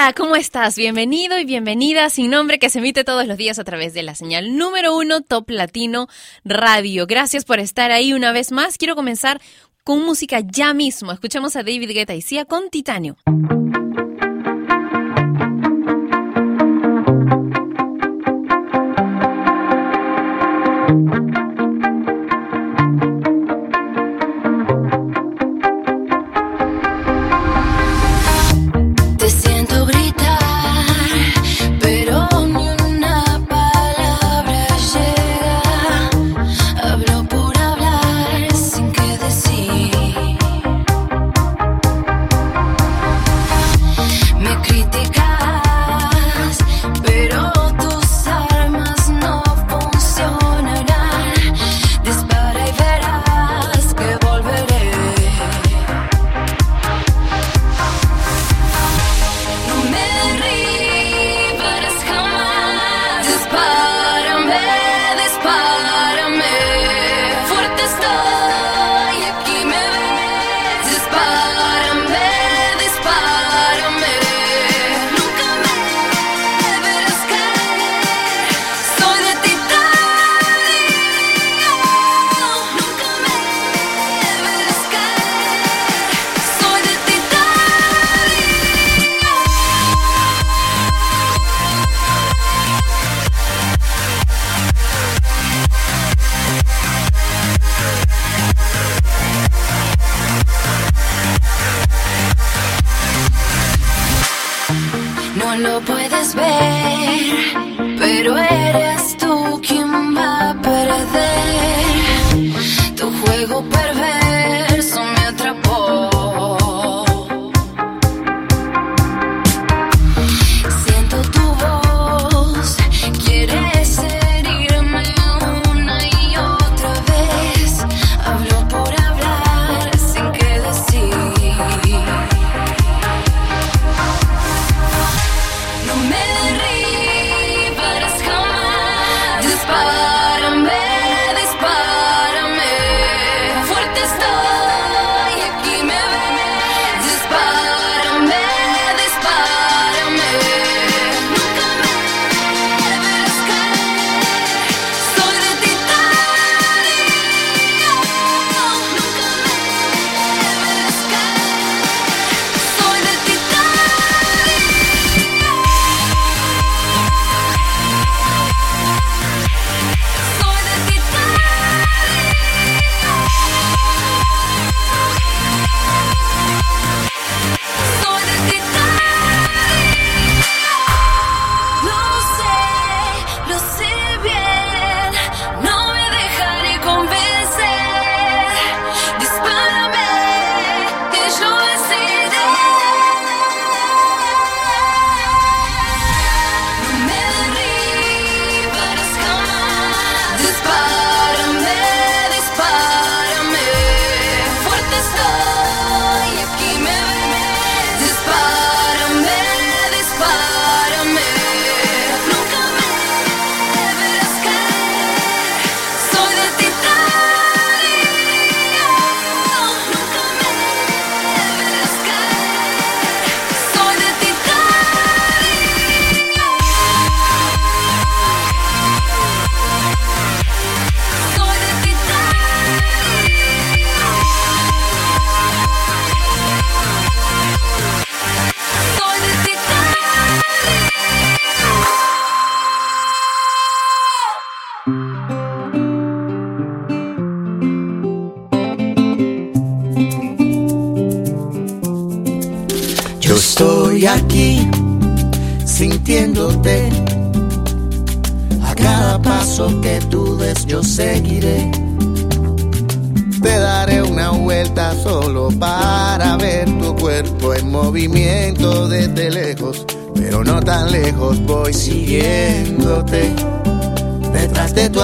Hola, ¿cómo estás? Bienvenido y bienvenida sin nombre que se emite todos los días a través de la señal número uno Top Latino Radio. Gracias por estar ahí una vez más. Quiero comenzar con música ya mismo. Escuchemos a David Guetta y Sia con Titanio.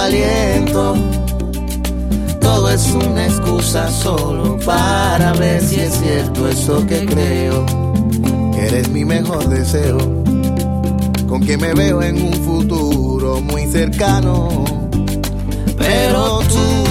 Aliento. Todo es una excusa solo para ver si es cierto eso que creo, que eres mi mejor deseo, con que me veo en un futuro muy cercano. Pero tú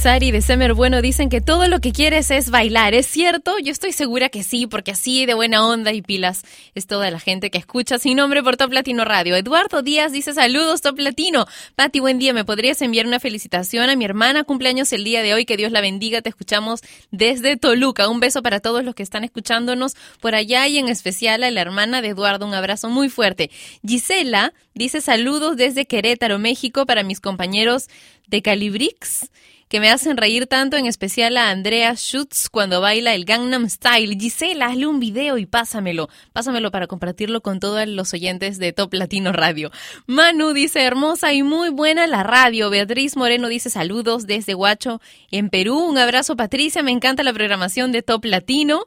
Villamizari de Semer Bueno dicen que todo lo que quieres es bailar. ¿Es cierto? Yo estoy segura que sí, porque así de buena onda y pilas es toda la gente que escucha sin nombre por Top Latino Radio. Eduardo Díaz dice saludos Top Latino. Pati, buen día. ¿Me podrías enviar una felicitación a mi hermana? Cumpleaños el día de hoy. Que Dios la bendiga. Te escuchamos desde Toluca. Un beso para todos los que están escuchándonos por allá y en especial a la hermana de Eduardo. Un abrazo muy fuerte. Gisela dice saludos desde Querétaro, México para mis compañeros de Calibrix que me hacen reír tanto, en especial a Andrea Schutz cuando baila el Gangnam Style. Gisela, hazle un video y pásamelo. Pásamelo para compartirlo con todos los oyentes de Top Latino Radio. Manu dice, hermosa y muy buena la radio. Beatriz Moreno dice, saludos desde Huacho, en Perú. Un abrazo, Patricia. Me encanta la programación de Top Latino.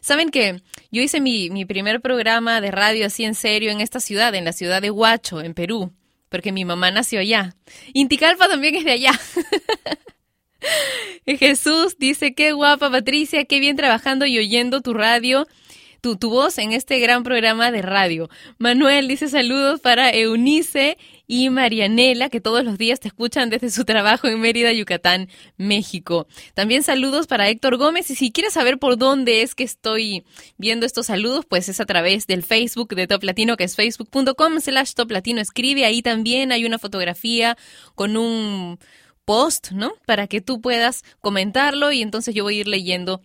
Saben que yo hice mi, mi primer programa de radio así en serio en esta ciudad, en la ciudad de Huacho, en Perú porque mi mamá nació allá. Inticalpa también es de allá. Jesús dice, qué guapa Patricia, qué bien trabajando y oyendo tu radio, tu, tu voz en este gran programa de radio. Manuel dice saludos para Eunice y Marianela, que todos los días te escuchan desde su trabajo en Mérida, Yucatán, México. También saludos para Héctor Gómez. Y si quieres saber por dónde es que estoy viendo estos saludos, pues es a través del Facebook de Top Latino, que es facebook.com slash Top Latino. Escribe ahí también, hay una fotografía con un post, ¿no? Para que tú puedas comentarlo y entonces yo voy a ir leyendo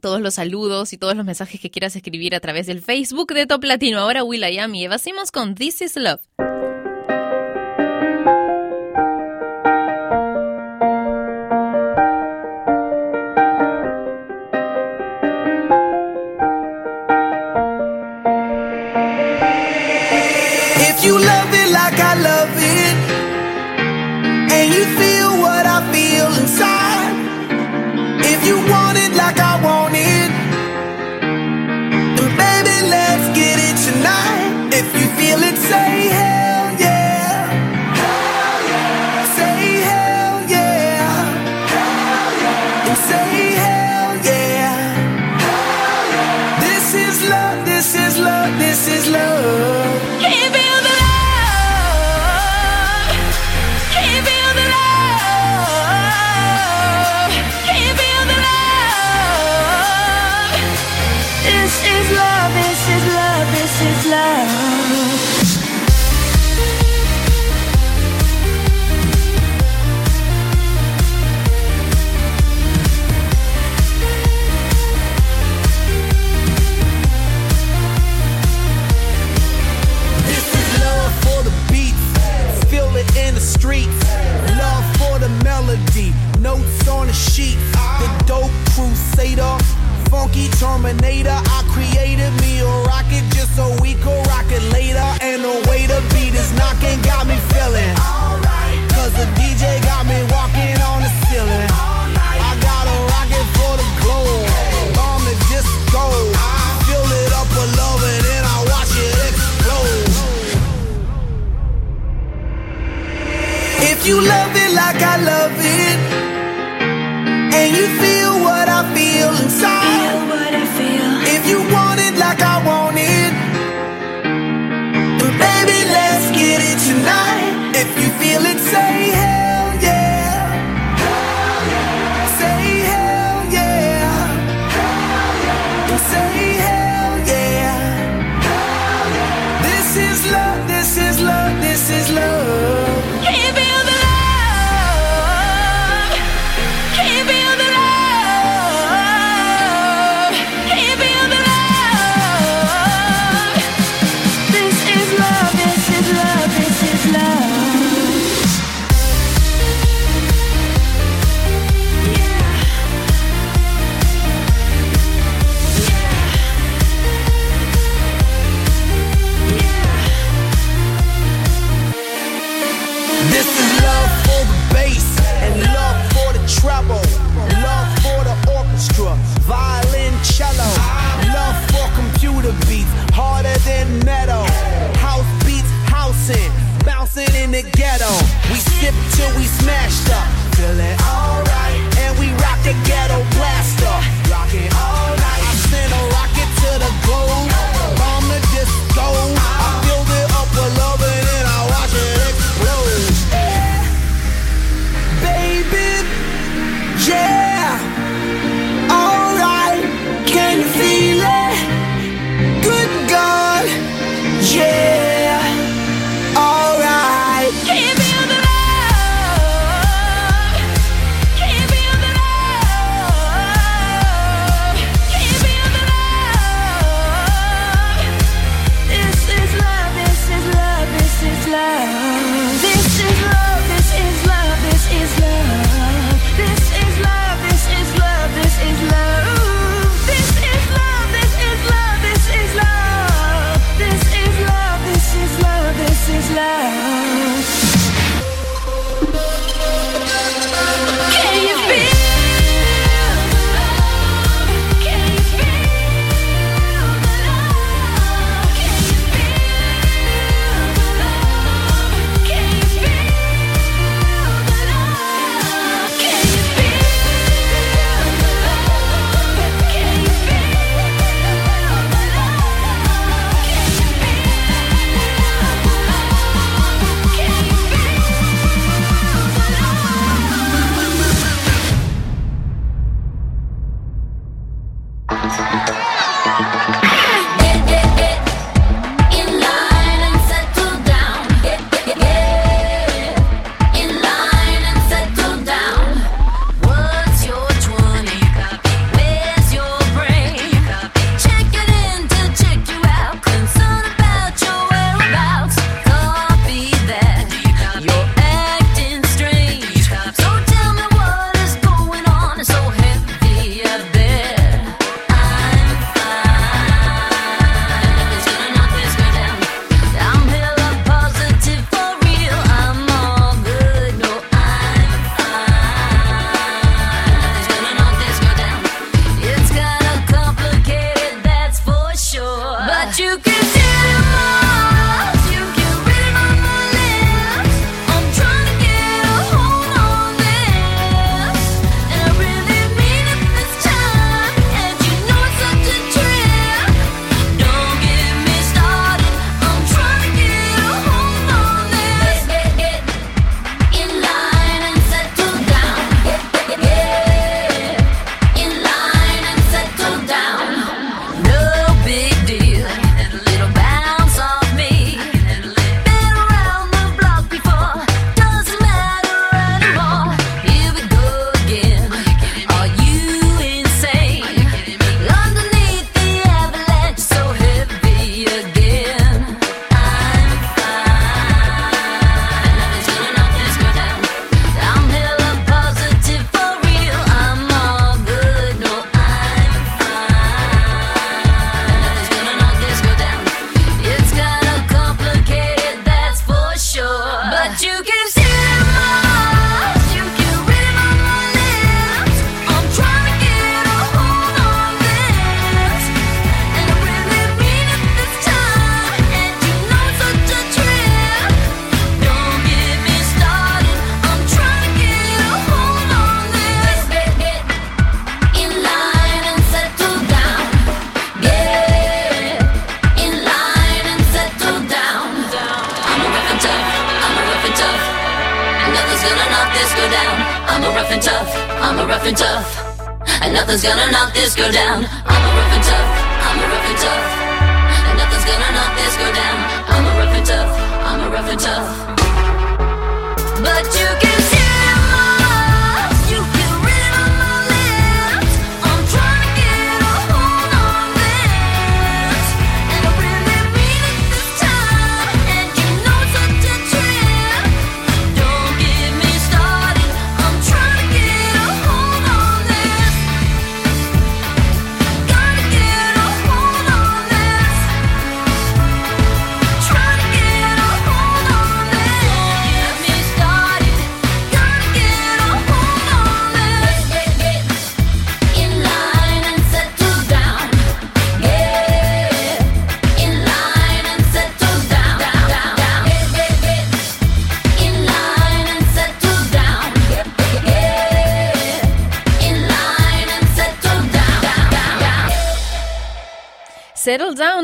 todos los saludos y todos los mensajes que quieras escribir a través del Facebook de Top Latino. Ahora Will I Am y Eva con This Is Love. If you feel it, say hey.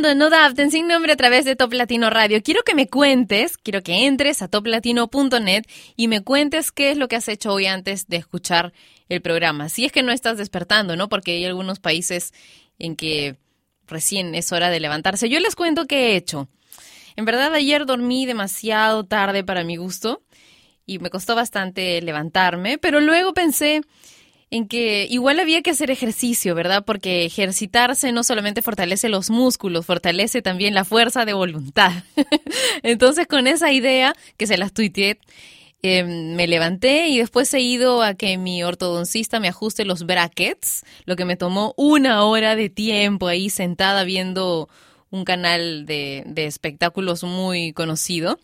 Down de No en sin nombre a través de Top Latino Radio. Quiero que me cuentes, quiero que entres a toplatino.net y me cuentes qué es lo que has hecho hoy antes de escuchar el programa. Si es que no estás despertando, ¿no? Porque hay algunos países en que recién es hora de levantarse. Yo les cuento qué he hecho. En verdad ayer dormí demasiado tarde para mi gusto y me costó bastante levantarme, pero luego pensé en que igual había que hacer ejercicio, ¿verdad? Porque ejercitarse no solamente fortalece los músculos, fortalece también la fuerza de voluntad. Entonces, con esa idea, que se las tuiteé, eh, me levanté y después he ido a que mi ortodoncista me ajuste los brackets, lo que me tomó una hora de tiempo ahí sentada viendo un canal de, de espectáculos muy conocido.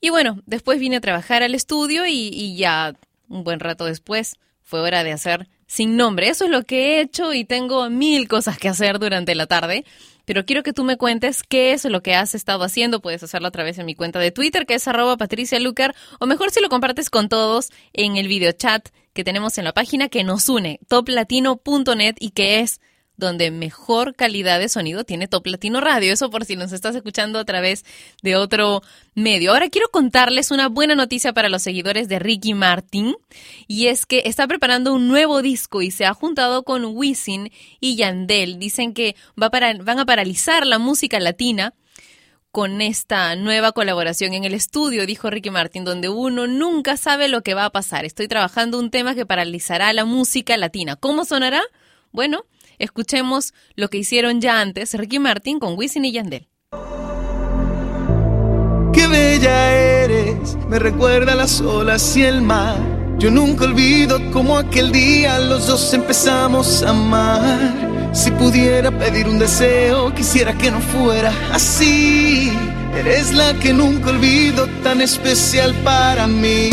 Y bueno, después vine a trabajar al estudio y ya un buen rato después fue hora de hacer sin nombre. Eso es lo que he hecho y tengo mil cosas que hacer durante la tarde. Pero quiero que tú me cuentes qué es lo que has estado haciendo. Puedes hacerlo a través de mi cuenta de Twitter, que es arroba Patricia Lucar, o mejor si lo compartes con todos en el video chat que tenemos en la página que nos une, toplatino.net, y que es donde mejor calidad de sonido tiene Top Latino Radio. Eso por si nos estás escuchando a través de otro medio. Ahora quiero contarles una buena noticia para los seguidores de Ricky Martin y es que está preparando un nuevo disco y se ha juntado con Wisin y Yandel. Dicen que va para, van a paralizar la música latina con esta nueva colaboración en el estudio, dijo Ricky Martin, donde uno nunca sabe lo que va a pasar. Estoy trabajando un tema que paralizará la música latina. ¿Cómo sonará? Bueno, escuchemos lo que hicieron ya antes Ricky Martin con Wisin y Yandel. Qué bella eres, me recuerda las olas y el mar. Yo nunca olvido cómo aquel día los dos empezamos a amar. Si pudiera pedir un deseo, quisiera que no fuera así. Eres la que nunca olvido, tan especial para mí.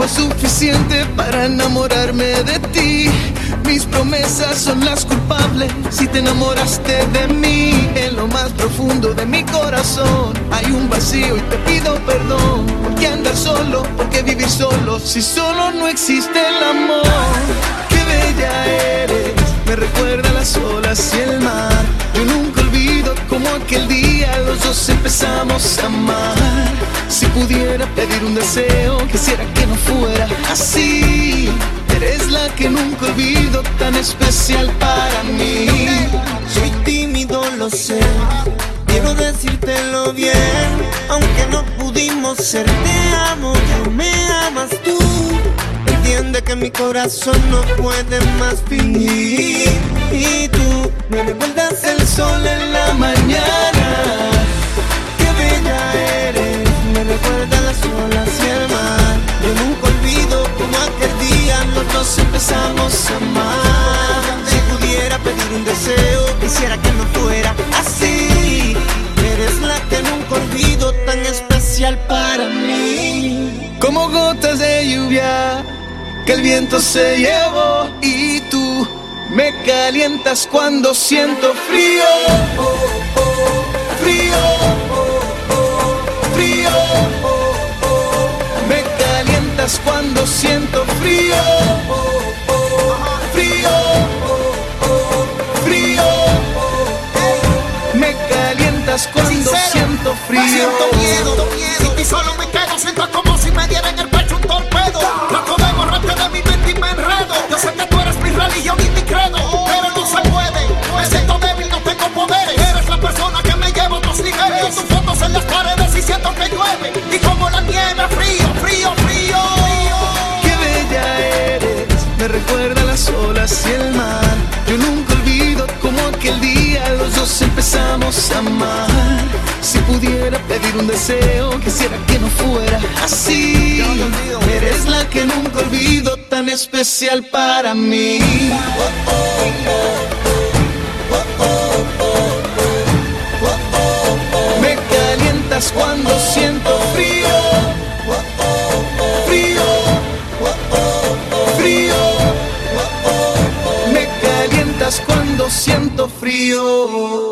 Fue suficiente para enamorarme de ti. Mis promesas son las culpables si te enamoraste de mí. En lo más profundo de mi corazón hay un vacío y te pido perdón. ¿Por qué andar solo? ¿Por qué vivir solo? Si solo no existe el amor. Qué bella eres, me recuerda las olas y el mar. Yo nunca olvido como aquel día los dos empezamos a amar. Si pudiera pedir un deseo, quisiera que no fuera así. Eres la que nunca olvido, tan especial para mí. Soy tímido, lo sé. Quiero decírtelo bien. Aunque no pudimos ser, te amo, ya me amas tú. Entiende que mi corazón no puede más fingir. Y tú me recuerdas el sol en la mañana. Dos empezamos a amar. Si pudiera pedir un deseo, quisiera que no fuera así. Eres la que nunca olvido, tan especial para mí. Como gotas de lluvia que el viento se llevó y tú me calientas cuando siento frío, oh, oh, frío. Cuando siento frío. Frío, frío. Me calientas cuando Sincero, siento frío. Siento miedo, sin ti solo me quedo, siento como si me diera en el pecho un torpedo. Trato de borrarte de mi mente y me enredo. Yo sé que tú eres mi religión y mi credo, pero no se puede. Me siento débil, no tengo poderes. Eres la persona que me lleva a otros niveles. Tus fotos en las paredes y siento que llueve. Y como la nieve, frío, me recuerda las olas y el mar. Yo nunca olvido como aquel día los dos empezamos a amar. Si pudiera pedir un deseo, quisiera que no fuera así. Eres la que nunca olvido, tan especial para mí. Me calientas cuando siento frío. Siento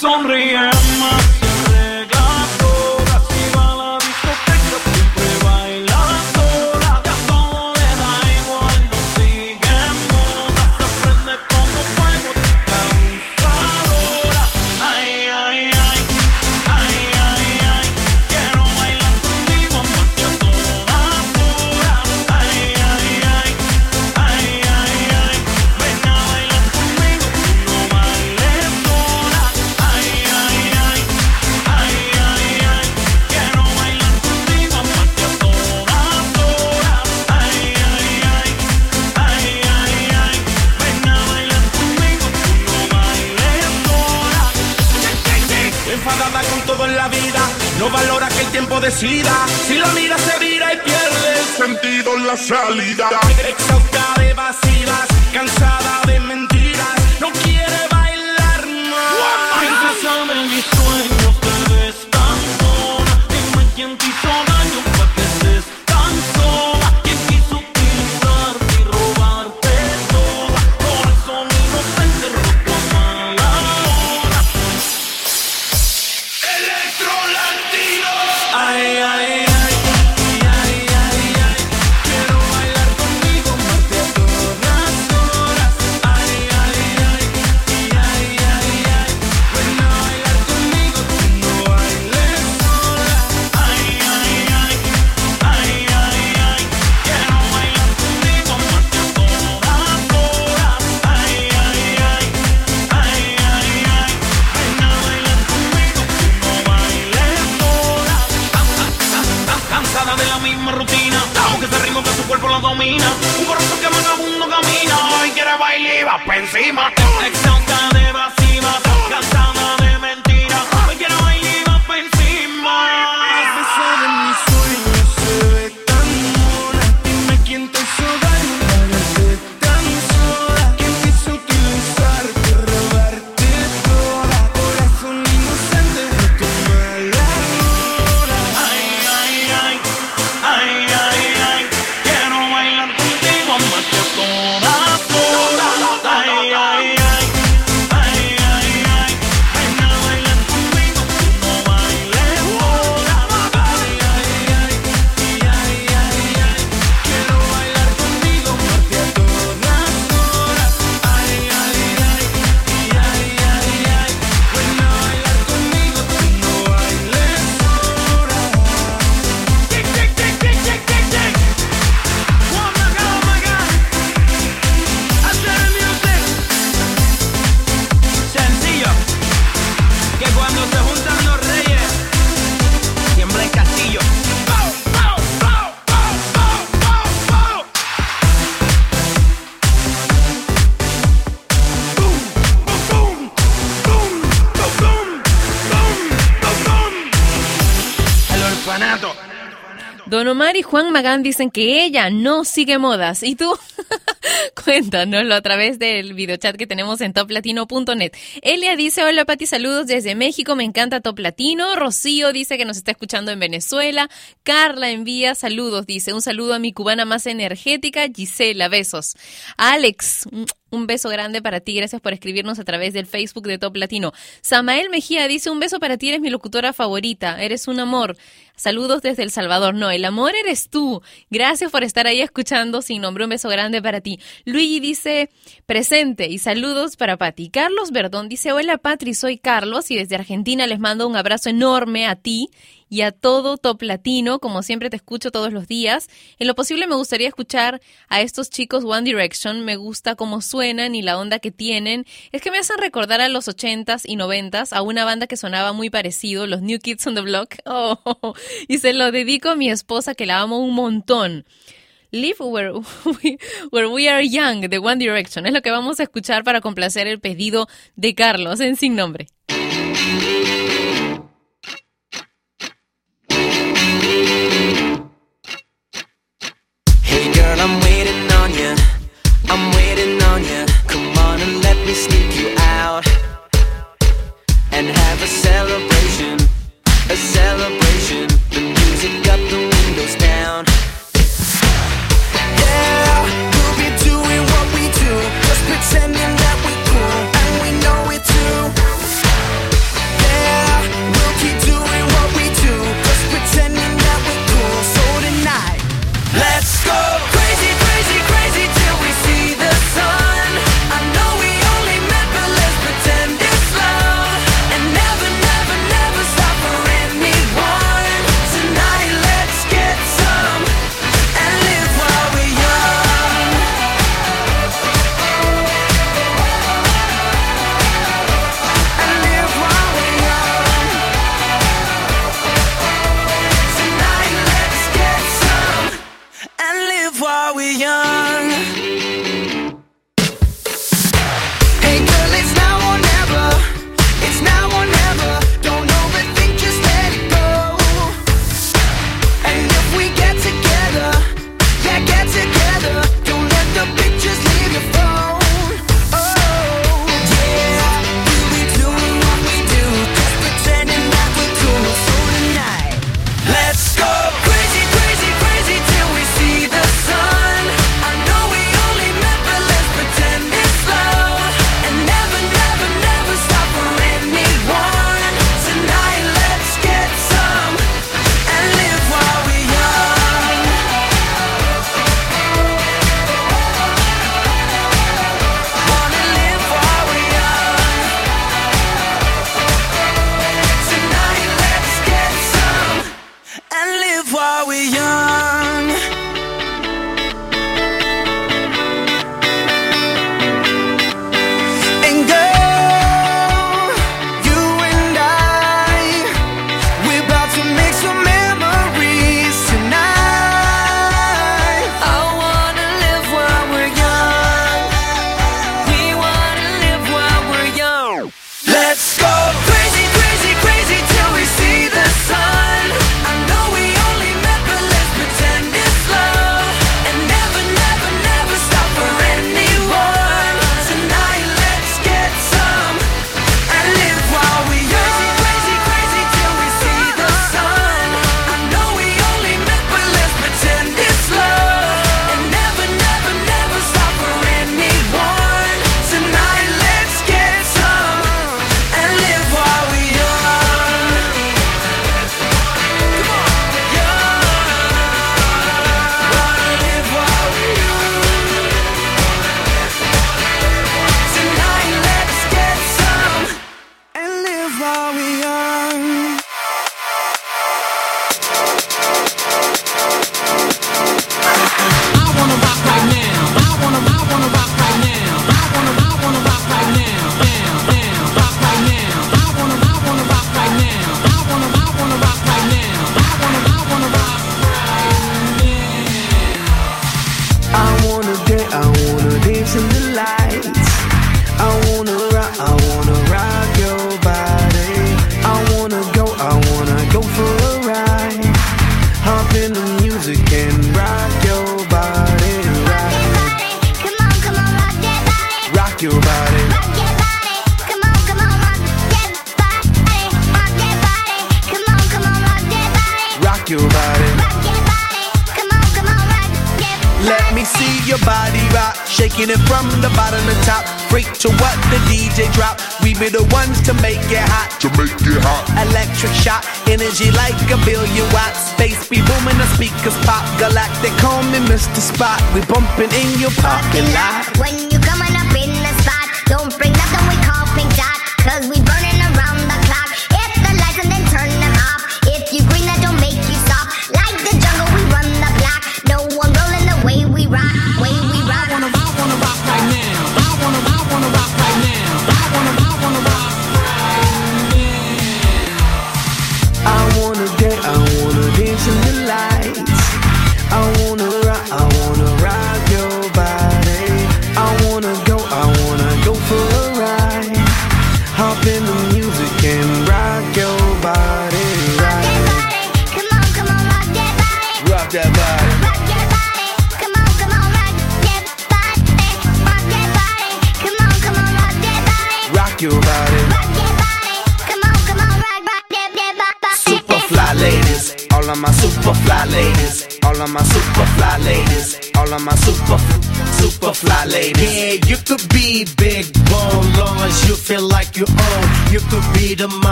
sonríe más, domina. Un corazón que vagabundo camina, hoy quiere bailar y va pa' encima. Exhausta de evasivas, cansada de Juan Magán dicen que ella no sigue modas. ¿Y tú? Cuéntanoslo a través del videochat que tenemos en toplatino.net. Elia dice, hola Pati, saludos desde México, me encanta Top Latino. Rocío dice que nos está escuchando en Venezuela. Carla envía saludos, dice, un saludo a mi cubana más energética, Gisela, besos. Alex, un beso grande para ti, gracias por escribirnos a través del Facebook de Top Latino. Samael Mejía dice, un beso para ti, eres mi locutora favorita, eres un amor. Saludos desde El Salvador. No, el amor eres tú. Gracias por estar ahí escuchando sin nombre. Un beso grande para ti. Luigi dice presente y saludos para Pati. Carlos Verdón dice hola Patri, soy Carlos y desde Argentina les mando un abrazo enorme a ti y a todo Top Latino. Como siempre te escucho todos los días. En lo posible me gustaría escuchar a estos chicos One Direction. Me gusta cómo suenan y la onda que tienen. Es que me hacen recordar a los 80s y 90s a una banda que sonaba muy parecido, los New Kids on the Block. Oh, y se lo dedico a mi esposa que la amo un montón. Live where we, where we are young de One Direction es lo que vamos a escuchar para complacer el pedido de Carlos en sin nombre. I'm waiting on you. I'm waiting on you. Come on and let me sneak you out and have a celebration. A celebration. The music up, the windows down.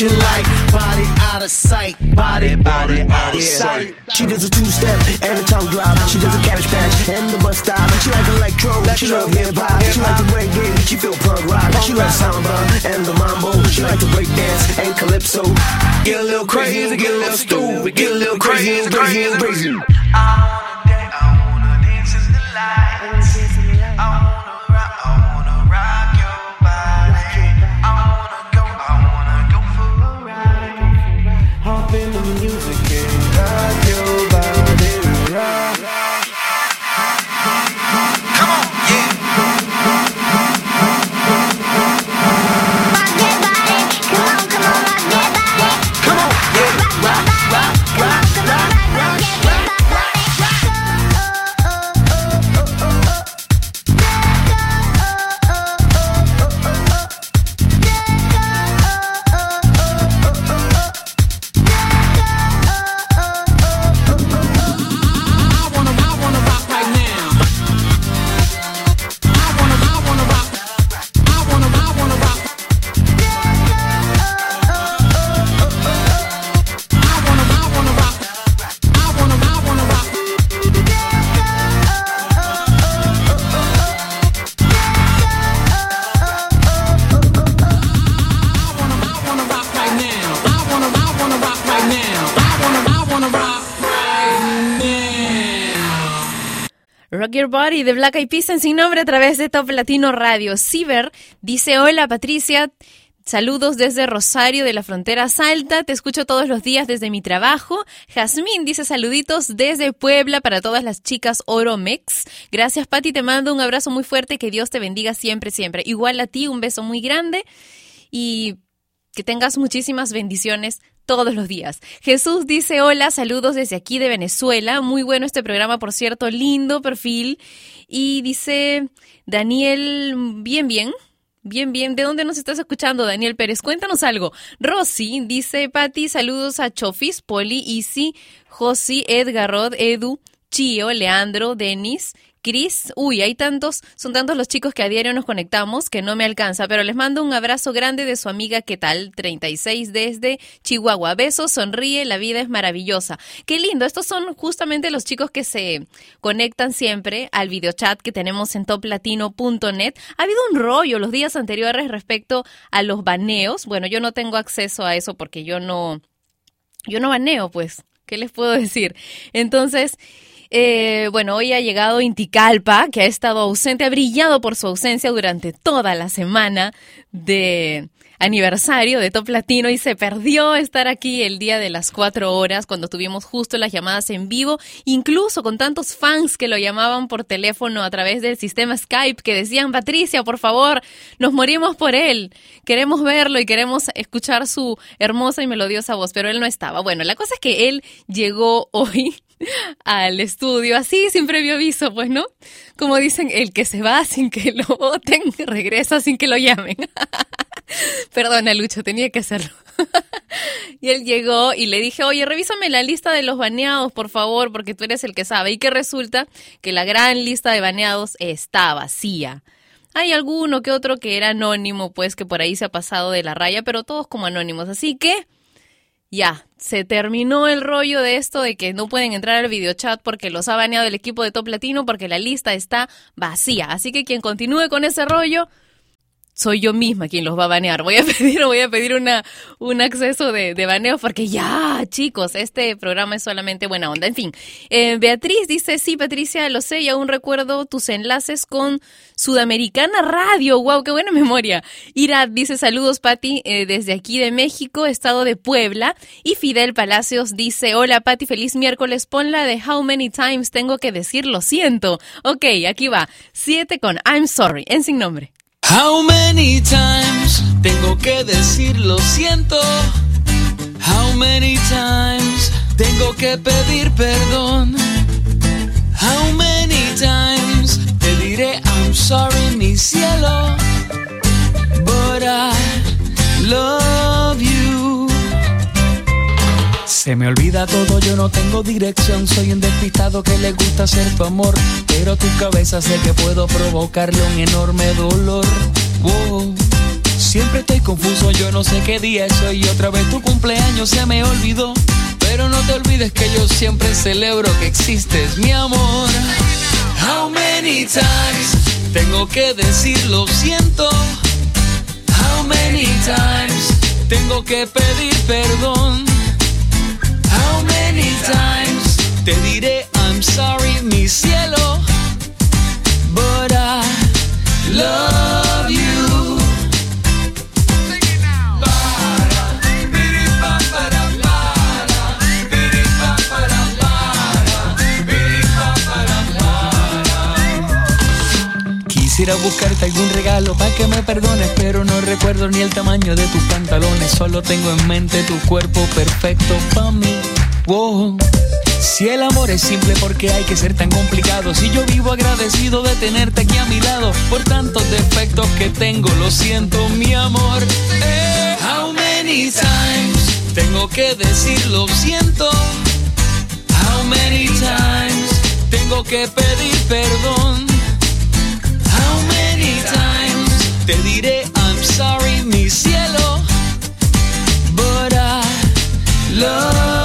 You like. Body out of sight, body, body out of sight. She does a two-step and a tongue drop. She does a cabbage patch and the bus stop. She like electro, she love hip hop. She like the break it, she feel punk rock. She like samba and the mambo. She like to break dance and calypso. Get a little crazy, get a little stupid, get a little crazy, and crazy, and crazy. Hop De Black Eyed Peas en sin nombre a través de Top Latino Radio. Ciber dice, hola Patricia, saludos desde Rosario de la frontera Salta, te escucho todos los días desde mi trabajo. Jazmín dice saluditos desde Puebla para todas las chicas Oromex. Gracias Pati, te mando un abrazo muy fuerte, que Dios te bendiga siempre, siempre. Igual a ti, un beso muy grande y que tengas muchísimas bendiciones todos los días. Jesús dice, hola, saludos desde aquí de Venezuela. Muy bueno este programa, por cierto, lindo perfil. Y dice, Daniel, bien, bien. Bien, bien. ¿De dónde nos estás escuchando, Daniel Pérez? Cuéntanos algo. Rosy dice, Patti, saludos a Chofis, Poli, Isi, Josi, Edgar Rod, Edu, Chio, Leandro, Denis, Cris. Uy, hay tantos, son tantos los chicos que a diario nos conectamos que no me alcanza, pero les mando un abrazo grande de su amiga, ¿qué tal? 36 desde Chihuahua. Besos, sonríe, la vida es maravillosa. Qué lindo, estos son justamente los chicos que se conectan siempre al videochat que tenemos en toplatino.net. Ha habido un rollo los días anteriores respecto a los baneos. Bueno, yo no tengo acceso a eso porque yo no, yo no baneo, pues. ¿Qué les puedo decir? Entonces, eh, bueno, hoy ha llegado Inticalpa, que ha estado ausente, ha brillado por su ausencia durante toda la semana de aniversario de Top Latino y se perdió estar aquí el día de las cuatro horas cuando tuvimos justo las llamadas en vivo, incluso con tantos fans que lo llamaban por teléfono a través del sistema Skype que decían, Patricia, por favor, nos morimos por él, queremos verlo y queremos escuchar su hermosa y melodiosa voz, pero él no estaba. Bueno, la cosa es que él llegó hoy al estudio, así sin previo aviso, pues, ¿no? Como dicen, el que se va sin que lo voten, regresa sin que lo llamen. Perdona, Lucho, tenía que hacerlo. y él llegó y le dije, oye, revísame la lista de los baneados, por favor, porque tú eres el que sabe. Y que resulta que la gran lista de baneados está vacía. Hay alguno que otro que era anónimo, pues que por ahí se ha pasado de la raya, pero todos como anónimos. Así que ya, se terminó el rollo de esto de que no pueden entrar al videochat porque los ha baneado el equipo de Top Latino porque la lista está vacía. Así que quien continúe con ese rollo, soy yo misma quien los va a banear. Voy a pedir, voy a pedir una, un acceso de, de baneo porque ya, chicos, este programa es solamente buena onda. En fin, eh, Beatriz dice, sí, Patricia, lo sé y aún recuerdo tus enlaces con Sudamericana Radio. Wow, qué buena memoria. Ira dice, saludos, Pati, eh, desde aquí de México, estado de Puebla. Y Fidel Palacios dice, hola, Pati, feliz miércoles. Ponla de How Many Times Tengo que decir lo siento. Ok, aquí va. Siete con I'm Sorry, en sin nombre. How many times tengo que decir lo siento? How many times tengo que pedir perdón? How many times te diré I'm sorry, mi cielo? But I love you. Se me olvida todo, yo no tengo dirección. Soy un despistado que le gusta ser tu amor. Pero tu cabeza sé que puedo provocarle un enorme dolor. Wow. Siempre estoy confuso, yo no sé qué día es hoy. Otra vez tu cumpleaños se me olvidó. Pero no te olvides que yo siempre celebro que existes, mi amor. How many times tengo que decir lo siento? How many times tengo que pedir perdón? Te diré I'm sorry, mi cielo? But I love you. Quisiera buscarte algún regalo para que me perdones, pero no recuerdo ni el tamaño de tus pantalones. Solo tengo en mente tu cuerpo perfecto para mí. Wow. Si el amor es simple, ¿por qué hay que ser tan complicado? Si yo vivo agradecido de tenerte aquí a mi lado, por tantos defectos que tengo, lo siento, mi amor. Eh, how many times tengo que decir lo siento? How many times tengo que pedir perdón? How many times te diré I'm sorry, mi cielo? But I love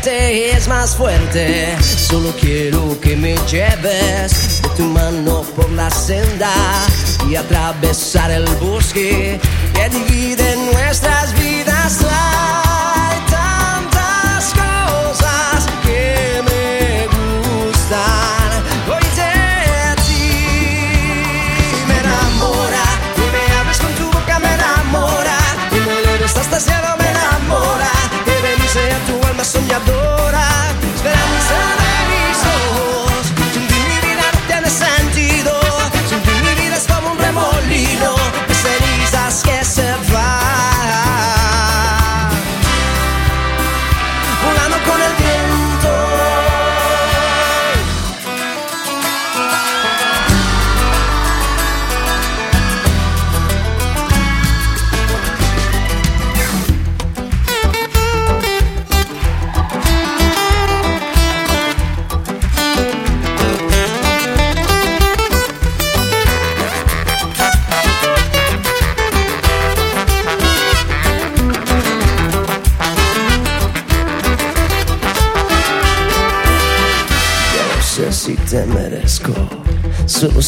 fuerte, es más fuerte. Solo quiero que me lleves de tu mano por la senda y atravesar el bosque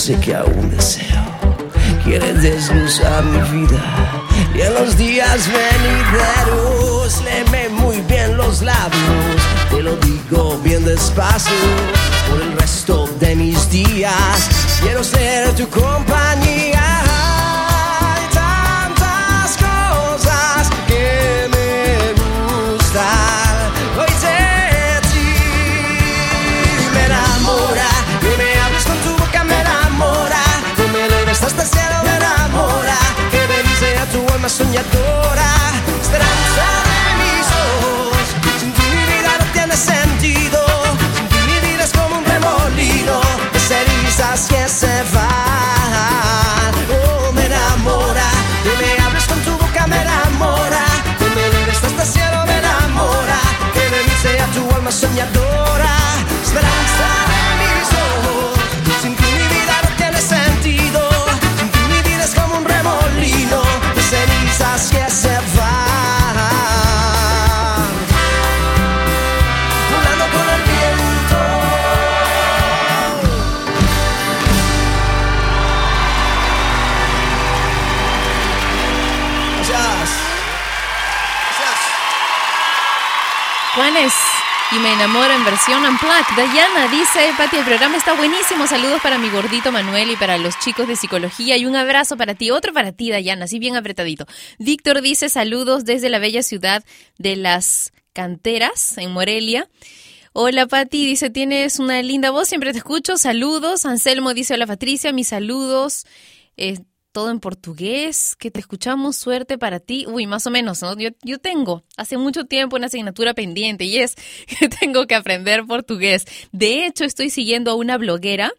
sé que aún a me enamoro en versión unplugged. Dayana dice, Pati, el programa está buenísimo. Saludos para mi gordito Manuel y para los chicos de psicología. Y un abrazo para ti. Otro para ti, Dayana, así bien apretadito. Víctor dice, saludos desde la bella ciudad de las canteras en Morelia. Hola Pati, dice, tienes una linda voz, siempre te escucho. Saludos. Anselmo dice, hola Patricia, mis saludos. Eh, todo en portugués, que te escuchamos, suerte para ti. Uy, más o menos, ¿no? Yo, yo tengo hace mucho tiempo una asignatura pendiente y es que tengo que aprender portugués. De hecho, estoy siguiendo a una bloguera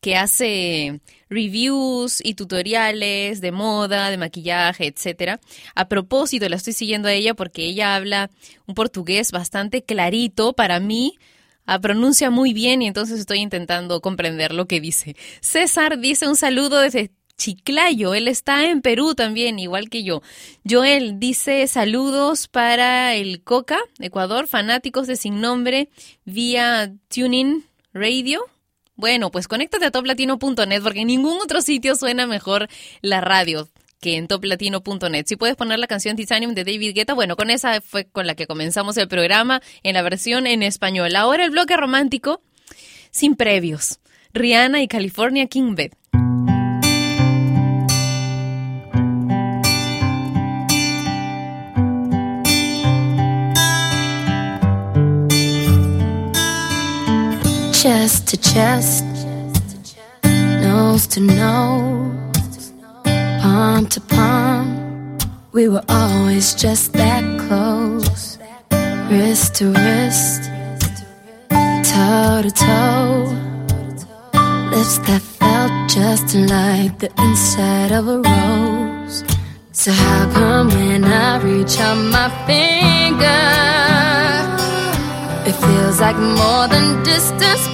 que hace reviews y tutoriales de moda, de maquillaje, etcétera. A propósito, la estoy siguiendo a ella porque ella habla un portugués bastante clarito para mí. Ah, pronuncia muy bien y entonces estoy intentando comprender lo que dice. César dice un saludo desde Chiclayo, él está en Perú también, igual que yo. Joel dice saludos para el Coca, Ecuador, fanáticos de Sin Nombre vía Tuning Radio. Bueno, pues conéctate a toplatino.net porque en ningún otro sitio suena mejor la radio que en toplatino.net. Si puedes poner la canción Titanium de David Guetta, bueno, con esa fue con la que comenzamos el programa en la versión en español. Ahora el bloque romántico sin previos. Rihanna y California King Bed. Chest, nose to nose, palm to palm. We were always just that close, wrist to wrist, toe to toe. Lips that felt just like the inside of a rose. So how come when I reach out my finger? It feels like more than distance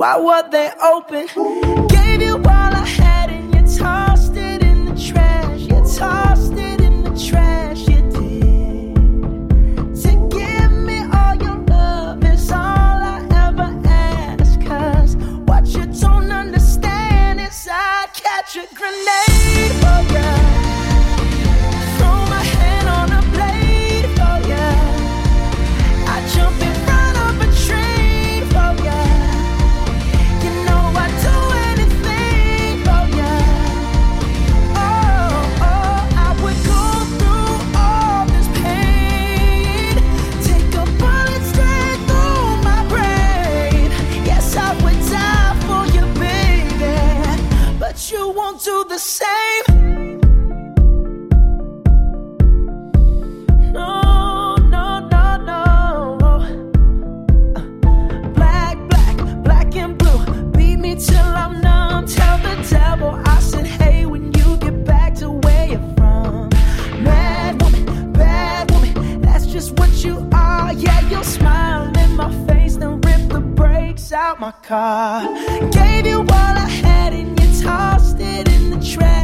Why were they open. Gave you till I'm numb. Tell the devil I said, hey, when you get back to where you're from. Mad woman, bad woman, that's just what you are. Yeah, you'll smile in my face, then rip the brakes out my car. Gave you all I had and you tossed it in the trash.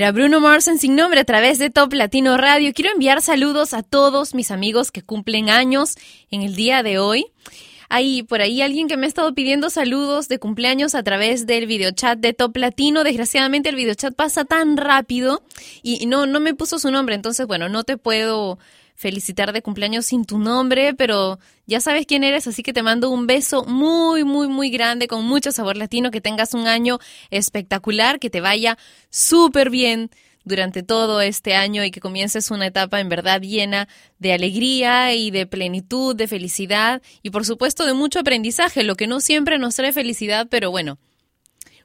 Era Bruno Mars en sin nombre a través de Top Latino Radio. Quiero enviar saludos a todos mis amigos que cumplen años en el día de hoy. Hay por ahí alguien que me ha estado pidiendo saludos de cumpleaños a través del videochat de Top Latino. Desgraciadamente el videochat pasa tan rápido y no, no me puso su nombre. Entonces, bueno, no te puedo felicitar de cumpleaños sin tu nombre, pero ya sabes quién eres, así que te mando un beso muy, muy, muy grande, con mucho sabor latino, que tengas un año espectacular, que te vaya súper bien durante todo este año y que comiences una etapa en verdad llena de alegría y de plenitud, de felicidad y por supuesto de mucho aprendizaje, lo que no siempre nos trae felicidad, pero bueno,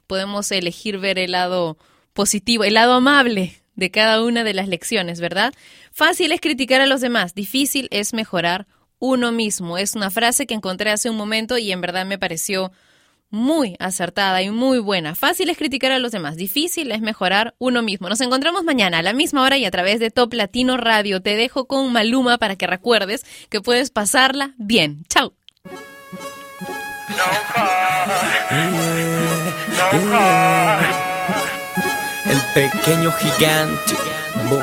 podemos elegir ver el lado positivo, el lado amable de cada una de las lecciones, ¿verdad? Fácil es criticar a los demás, difícil es mejorar uno mismo. Es una frase que encontré hace un momento y en verdad me pareció muy acertada y muy buena. Fácil es criticar a los demás, difícil es mejorar uno mismo. Nos encontramos mañana a la misma hora y a través de Top Latino Radio. Te dejo con Maluma para que recuerdes que puedes pasarla bien. Chao. El pequeño gigante. Boom.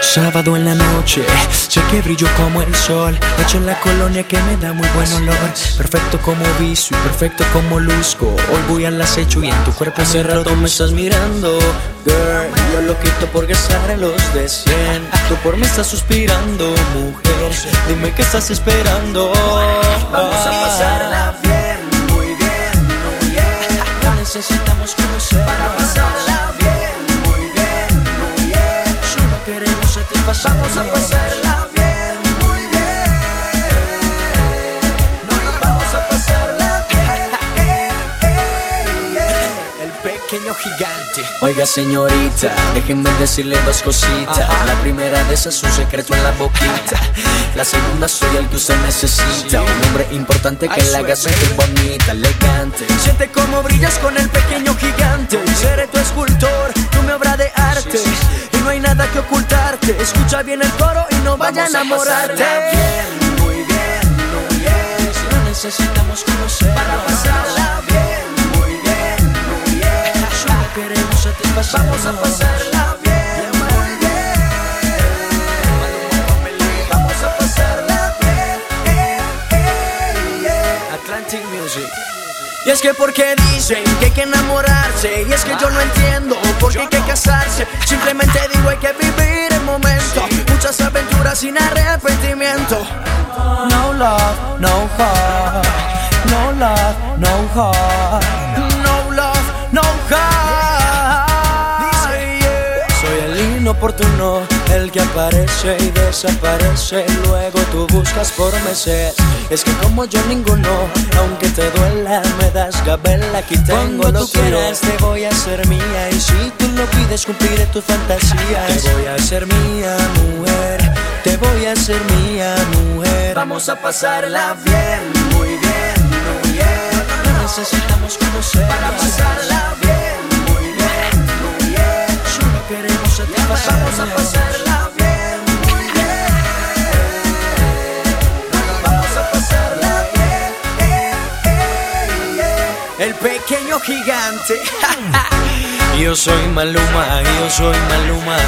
Sábado en la noche, sé que brillo como el sol. Hecho en la colonia que me da muy buen olor. Perfecto como viso y perfecto como luzco. Hoy voy al acecho y en tu cuerpo hace rato me estás mirando. Girl, yo lo quito por gastar los de 100. Tú por mí estás suspirando, mujer. Dime qué estás esperando. Vamos a pasarla bien, muy bien, muy bien. No necesitamos conocer Para pasarla Vamos a pasarla bien, muy bien. Vamos a pasarla bien. El pequeño gigante. Oiga, señorita, déjenme decirle dos cositas. La primera de esas es un secreto en la boquita. La segunda soy el que usted necesita. Un hombre importante que la haga sentir bonita, elegante. Siente cómo brillas con el pequeño gigante. Seré tu escultor, tu mi obra de arte. Y no hay nada que ocultarte. Escucha bien el coro y no vaya a enamorarte. bien, muy bien, muy bien. No necesitamos conocer. Para pasarla Vamos a pasarla bien. Vamos a pasarla bien. Atlantic Music. Y es que porque dicen que hay que enamorarse Y es que yo no entiendo por qué hay que casarse Simplemente digo hay que vivir el momento Muchas aventuras sin arrepentimiento No love, no heart. No love, no heart. El que aparece y desaparece. Luego tú buscas por meses. Es que como yo ninguno, aunque te duela, me das gabela. Aquí tengo Cuando lo tú que quieras, te voy a hacer mía. Y si tú lo pides, cumpliré tus fantasías. Te voy a hacer mía, mujer. Te voy a hacer mía, mujer. Vamos a pasarla bien, muy bien, muy bien No necesitamos conocer. Para pasarla bien, Vamos a pasarla bien, muy bien Vamos a pasarla bien El pequeño gigante. yo soy Maluma, yo soy Maluma.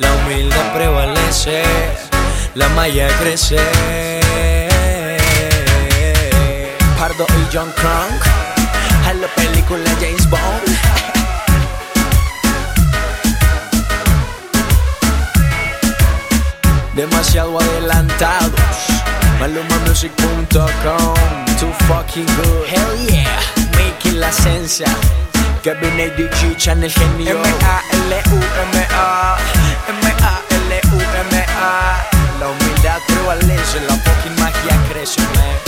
La humildad prevalece, la malla crece. Pardo y John Crunk, a la película James Bond. Demasiado adelantados. MalumaMusic.com, too fucking good. Hell yeah, making la esencia. Kevin ADG, Channel Genio. M-A-L-U-M-A, M-A-L-U-M-A. La humildad prevalece, la fucking magia crece, man.